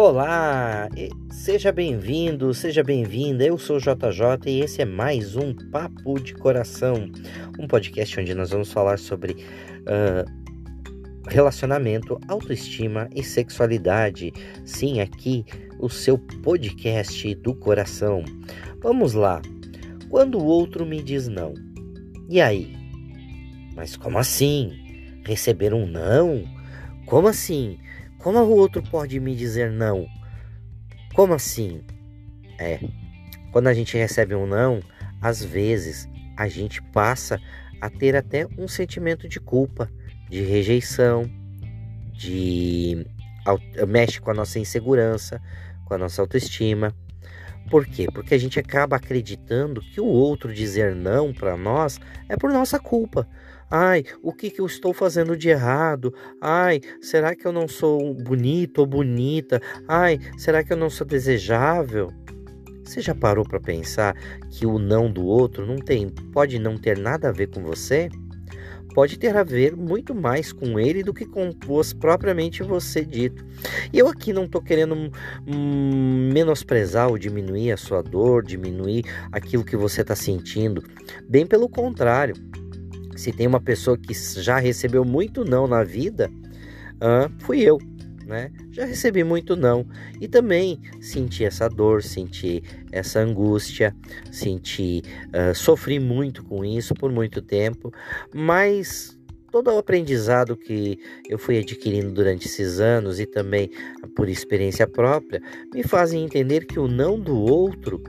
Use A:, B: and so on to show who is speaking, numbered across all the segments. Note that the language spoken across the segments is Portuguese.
A: Olá, seja bem-vindo, seja bem-vinda. Eu sou o JJ e esse é mais um Papo de Coração, um podcast onde nós vamos falar sobre uh, relacionamento, autoestima e sexualidade. Sim, aqui o seu podcast do coração. Vamos lá. Quando o outro me diz não, e aí? Mas como assim? Receber um não? Como assim? Como o outro pode me dizer não? Como assim? É, quando a gente recebe um não, às vezes a gente passa a ter até um sentimento de culpa, de rejeição, de mexe com a nossa insegurança, com a nossa autoestima. Por quê? Porque a gente acaba acreditando que o outro dizer não para nós é por nossa culpa. Ai, o que, que eu estou fazendo de errado? Ai, será que eu não sou bonito ou bonita? Ai, será que eu não sou desejável? Você já parou para pensar que o não do outro não tem, pode não ter nada a ver com você? Pode ter a ver muito mais com ele do que com os, propriamente você dito. E eu aqui não estou querendo hum, menosprezar ou diminuir a sua dor, diminuir aquilo que você está sentindo. Bem pelo contrário se tem uma pessoa que já recebeu muito não na vida, fui eu. Né? Já recebi muito não e também senti essa dor, senti essa angústia, senti, uh, sofri muito com isso por muito tempo, mas todo o aprendizado que eu fui adquirindo durante esses anos e também por experiência própria me fazem entender que o não do outro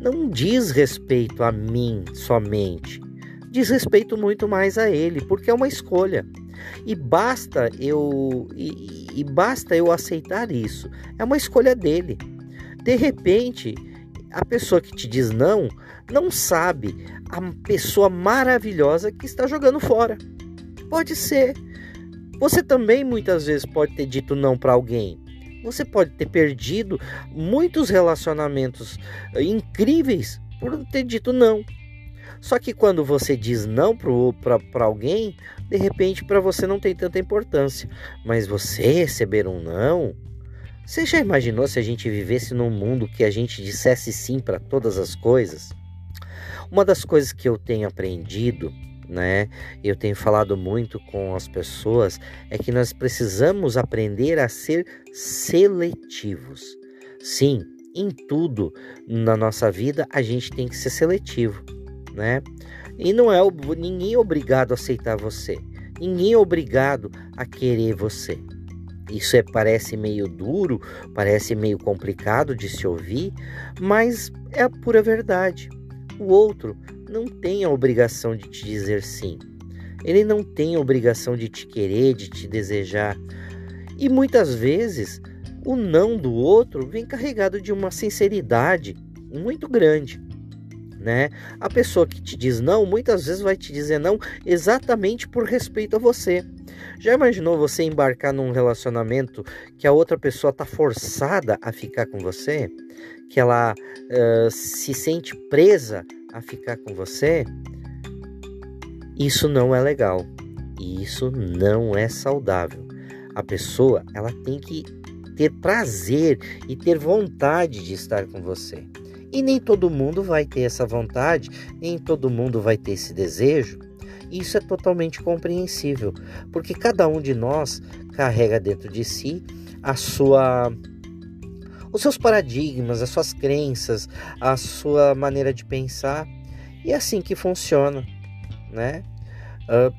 A: não diz respeito a mim somente, diz respeito muito mais a ele, porque é uma escolha. E basta eu e, e basta eu aceitar isso. É uma escolha dele. De repente, a pessoa que te diz não não sabe a pessoa maravilhosa que está jogando fora. Pode ser. Você também muitas vezes pode ter dito não para alguém. Você pode ter perdido muitos relacionamentos eh, incríveis por ter dito não. Só que quando você diz não para alguém, de repente para você não tem tanta importância. Mas você receber um não. Você já imaginou se a gente vivesse num mundo que a gente dissesse sim para todas as coisas? Uma das coisas que eu tenho aprendido, né, eu tenho falado muito com as pessoas, é que nós precisamos aprender a ser seletivos. Sim, em tudo na nossa vida a gente tem que ser seletivo né? E não é ninguém é obrigado a aceitar você. Ninguém é obrigado a querer você. Isso é, parece meio duro, parece meio complicado de se ouvir, mas é a pura verdade. O outro não tem a obrigação de te dizer sim. Ele não tem a obrigação de te querer, de te desejar. E muitas vezes o não do outro vem carregado de uma sinceridade muito grande né? A pessoa que te diz não, muitas vezes vai te dizer não exatamente por respeito a você. Já imaginou você embarcar num relacionamento que a outra pessoa está forçada a ficar com você? Que ela uh, se sente presa a ficar com você? Isso não é legal. E isso não é saudável. A pessoa, ela tem que ter prazer e ter vontade de estar com você. E nem todo mundo vai ter essa vontade, nem todo mundo vai ter esse desejo. Isso é totalmente compreensível, porque cada um de nós carrega dentro de si a sua os seus paradigmas, as suas crenças, a sua maneira de pensar. E é assim que funciona, né? Uh,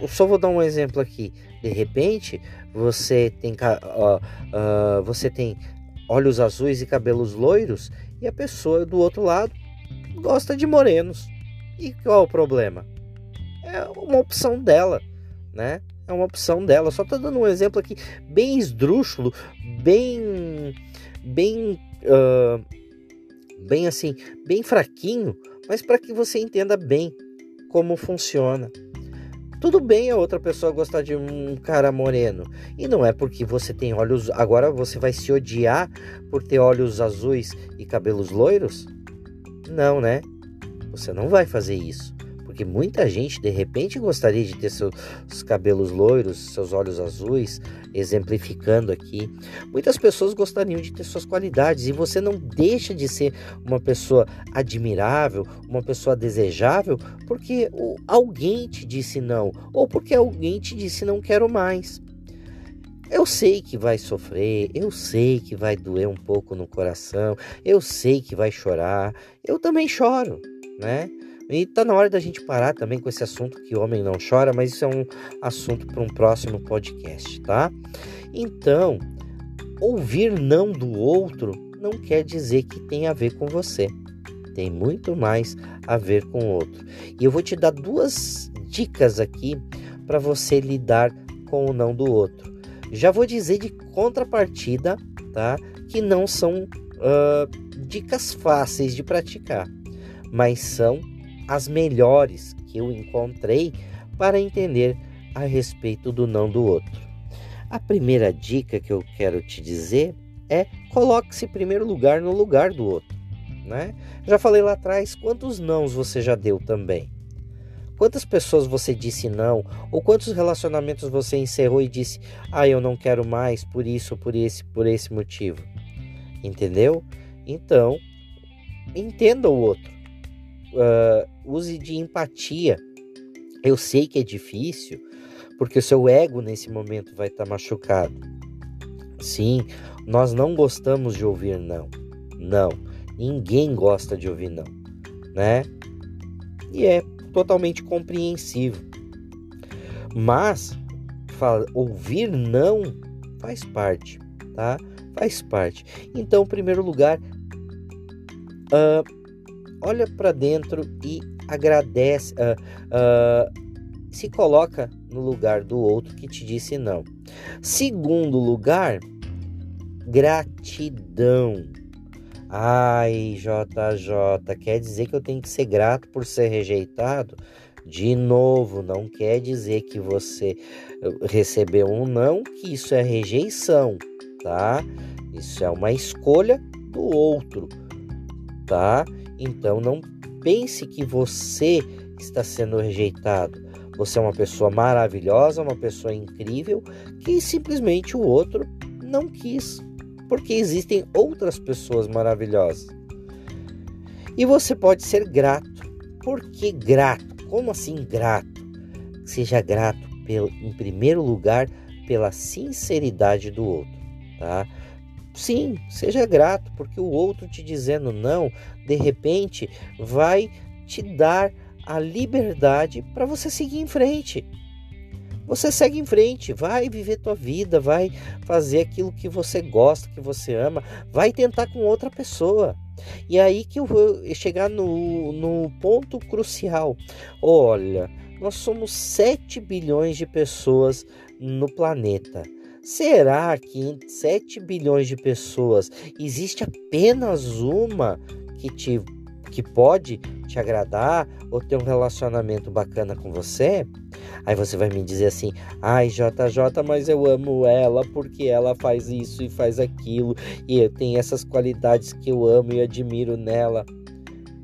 A: eu só vou dar um exemplo aqui. De repente, você tem, uh, uh, você tem olhos azuis e cabelos loiros e a pessoa do outro lado gosta de morenos. E qual é o problema? É uma opção dela, né? É uma opção dela. Só tô dando um exemplo aqui bem esdrúxulo, bem, bem, uh, bem assim, bem fraquinho, mas para que você entenda bem como funciona. Tudo bem a outra pessoa gostar de um cara moreno. E não é porque você tem olhos. Agora você vai se odiar por ter olhos azuis e cabelos loiros? Não, né? Você não vai fazer isso. Porque muita gente de repente gostaria de ter seus cabelos loiros, seus olhos azuis, exemplificando aqui. Muitas pessoas gostariam de ter suas qualidades e você não deixa de ser uma pessoa admirável, uma pessoa desejável, porque alguém te disse não ou porque alguém te disse não quero mais. Eu sei que vai sofrer, eu sei que vai doer um pouco no coração, eu sei que vai chorar, eu também choro, né? E tá na hora da gente parar também com esse assunto que homem não chora, mas isso é um assunto para um próximo podcast, tá? Então, ouvir não do outro não quer dizer que tem a ver com você. Tem muito mais a ver com o outro. E eu vou te dar duas dicas aqui para você lidar com o não do outro. Já vou dizer de contrapartida, tá? Que não são uh, dicas fáceis de praticar, mas são as melhores que eu encontrei para entender a respeito do não do outro. A primeira dica que eu quero te dizer é coloque-se em primeiro lugar no lugar do outro, né? Já falei lá atrás quantos nãos você já deu também. Quantas pessoas você disse não? Ou quantos relacionamentos você encerrou e disse: "Ah, eu não quero mais por isso, por esse, por esse motivo"? Entendeu? Então, entenda o outro. Uh, use de empatia. Eu sei que é difícil, porque o seu ego nesse momento vai estar tá machucado. Sim, nós não gostamos de ouvir não. Não, ninguém gosta de ouvir não, né? E é totalmente compreensível. Mas ouvir não faz parte, tá? Faz parte. Então, em primeiro lugar, uh, olha para dentro e agradece, uh, uh, se coloca no lugar do outro que te disse não. Segundo lugar, gratidão. Ai, JJ, quer dizer que eu tenho que ser grato por ser rejeitado? De novo, não quer dizer que você eh, recebeu um não, que isso é rejeição, tá? Isso é uma escolha do outro, tá? Então não pense que você está sendo rejeitado. Você é uma pessoa maravilhosa, uma pessoa incrível que simplesmente o outro não quis porque existem outras pessoas maravilhosas. E você pode ser grato. Por que grato? Como assim grato? Seja grato, pelo, em primeiro lugar, pela sinceridade do outro, tá? Sim, seja grato, porque o outro te dizendo não, de repente, vai te dar a liberdade para você seguir em frente você segue em frente, vai viver tua vida, vai fazer aquilo que você gosta, que você ama, vai tentar com outra pessoa. E aí que eu vou chegar no, no ponto crucial. Olha, nós somos 7 bilhões de pessoas no planeta. Será que em 7 bilhões de pessoas existe apenas uma que te que pode te agradar ou ter um relacionamento bacana com você, aí você vai me dizer assim: ai, JJ, mas eu amo ela porque ela faz isso e faz aquilo, e eu tenho essas qualidades que eu amo e admiro nela.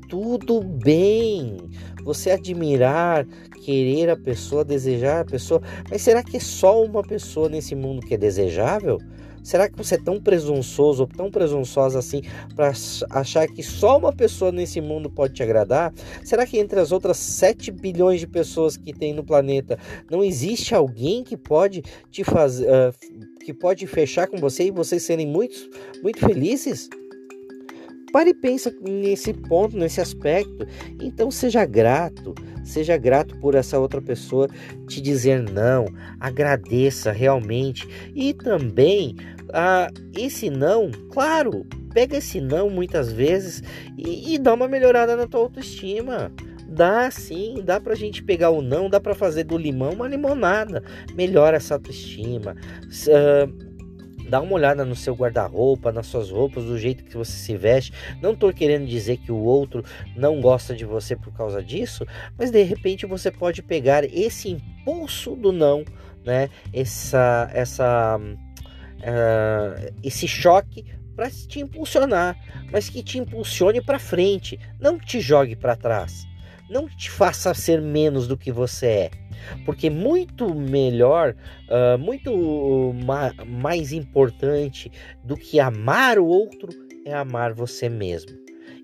A: Tudo bem, você admirar, querer a pessoa, desejar a pessoa, mas será que só uma pessoa nesse mundo que é desejável? Será que você é tão presunçoso ou tão presunçosa assim para achar que só uma pessoa nesse mundo pode te agradar? Será que entre as outras 7 bilhões de pessoas que tem no planeta não existe alguém que pode te fazer uh, que pode fechar com você e vocês serem muito, muito felizes? Pare e pensa nesse ponto, nesse aspecto. Então seja grato, seja grato por essa outra pessoa te dizer não, agradeça realmente e também ah, esse não, claro, pega esse não muitas vezes e, e dá uma melhorada na tua autoestima. Dá sim, dá pra gente pegar o não, dá pra fazer do limão uma limonada. Melhora essa autoestima. Dá uma olhada no seu guarda-roupa, nas suas roupas, do jeito que você se veste. Não estou querendo dizer que o outro não gosta de você por causa disso, mas de repente você pode pegar esse impulso do não, né? Essa, essa uh, esse choque para te impulsionar, mas que te impulsione para frente, não te jogue para trás. não te faça ser menos do que você é. Porque muito melhor, uh, muito ma mais importante do que amar o outro é amar você mesmo.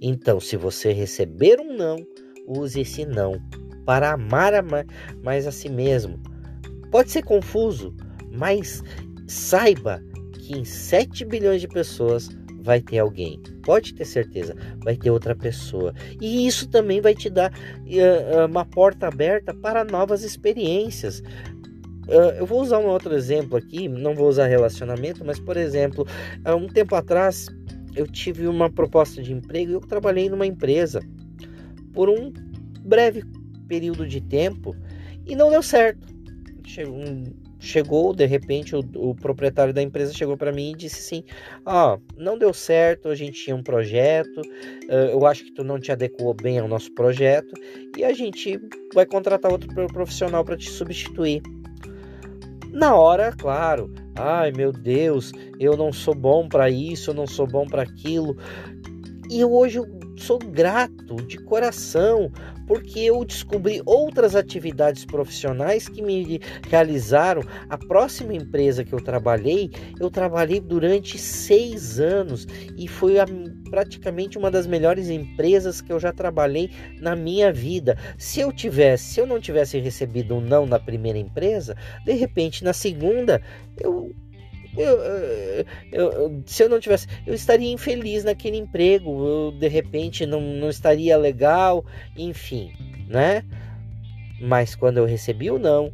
A: Então, se você receber um não, use esse não para amar mais a si mesmo. Pode ser confuso, mas saiba que em 7 bilhões de pessoas vai ter alguém. Pode ter certeza, vai ter outra pessoa. E isso também vai te dar uh, uma porta aberta para novas experiências. Uh, eu vou usar um outro exemplo aqui, não vou usar relacionamento, mas por exemplo, há um tempo atrás eu tive uma proposta de emprego e eu trabalhei numa empresa por um breve período de tempo e não deu certo. Chegou um, chegou, de repente, o, o proprietário da empresa chegou para mim e disse assim: oh, não deu certo, a gente tinha um projeto, eu acho que tu não te adequou bem ao nosso projeto e a gente vai contratar outro profissional para te substituir. Na hora, claro, ai meu Deus, eu não sou bom para isso, eu não sou bom para aquilo. E hoje eu sou grato de coração porque eu descobri outras atividades profissionais que me realizaram. A próxima empresa que eu trabalhei, eu trabalhei durante seis anos e foi a, praticamente uma das melhores empresas que eu já trabalhei na minha vida. Se eu tivesse, se eu não tivesse recebido um não na primeira empresa, de repente na segunda eu eu, eu, eu, se eu não tivesse, eu estaria infeliz naquele emprego, eu de repente não, não estaria legal, enfim, né? Mas quando eu recebi o não,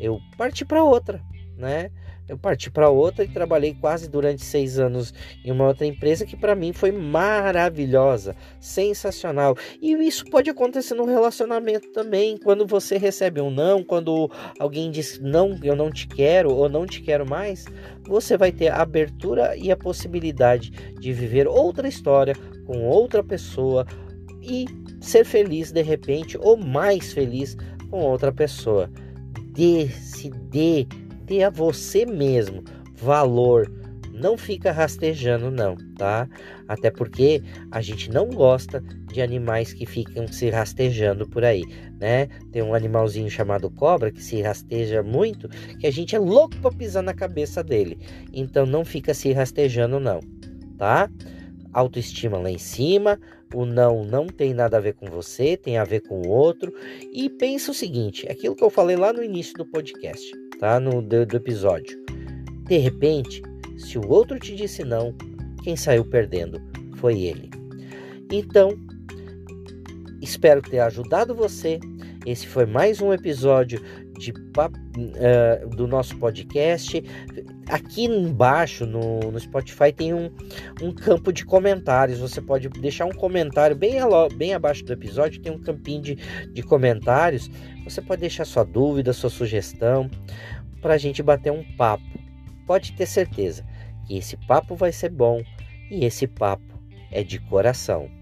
A: eu parti para outra, né? eu parti para outra e trabalhei quase durante seis anos em uma outra empresa que para mim foi maravilhosa, sensacional. E isso pode acontecer no relacionamento também, quando você recebe um não, quando alguém diz não, eu não te quero ou não te quero mais, você vai ter a abertura e a possibilidade de viver outra história com outra pessoa e ser feliz de repente ou mais feliz com outra pessoa. Dê, dê dê a você mesmo valor. Não fica rastejando, não, tá? Até porque a gente não gosta de animais que ficam se rastejando por aí, né? Tem um animalzinho chamado cobra que se rasteja muito, que a gente é louco para pisar na cabeça dele. Então não fica se rastejando, não, tá? Autoestima lá em cima, o não não tem nada a ver com você, tem a ver com o outro. E pensa o seguinte: aquilo que eu falei lá no início do podcast tá? No do, do episódio. De repente, se o outro te disse não, quem saiu perdendo foi ele. Então, espero ter ajudado você. Esse foi mais um episódio de, uh, do nosso podcast. Aqui embaixo no, no Spotify tem um, um, campo de comentários. Você pode deixar um comentário bem, bem abaixo do episódio. Tem um campinho de, de comentários. Você pode deixar sua dúvida, sua sugestão para a gente bater um papo. Pode ter certeza que esse papo vai ser bom e esse papo é de coração.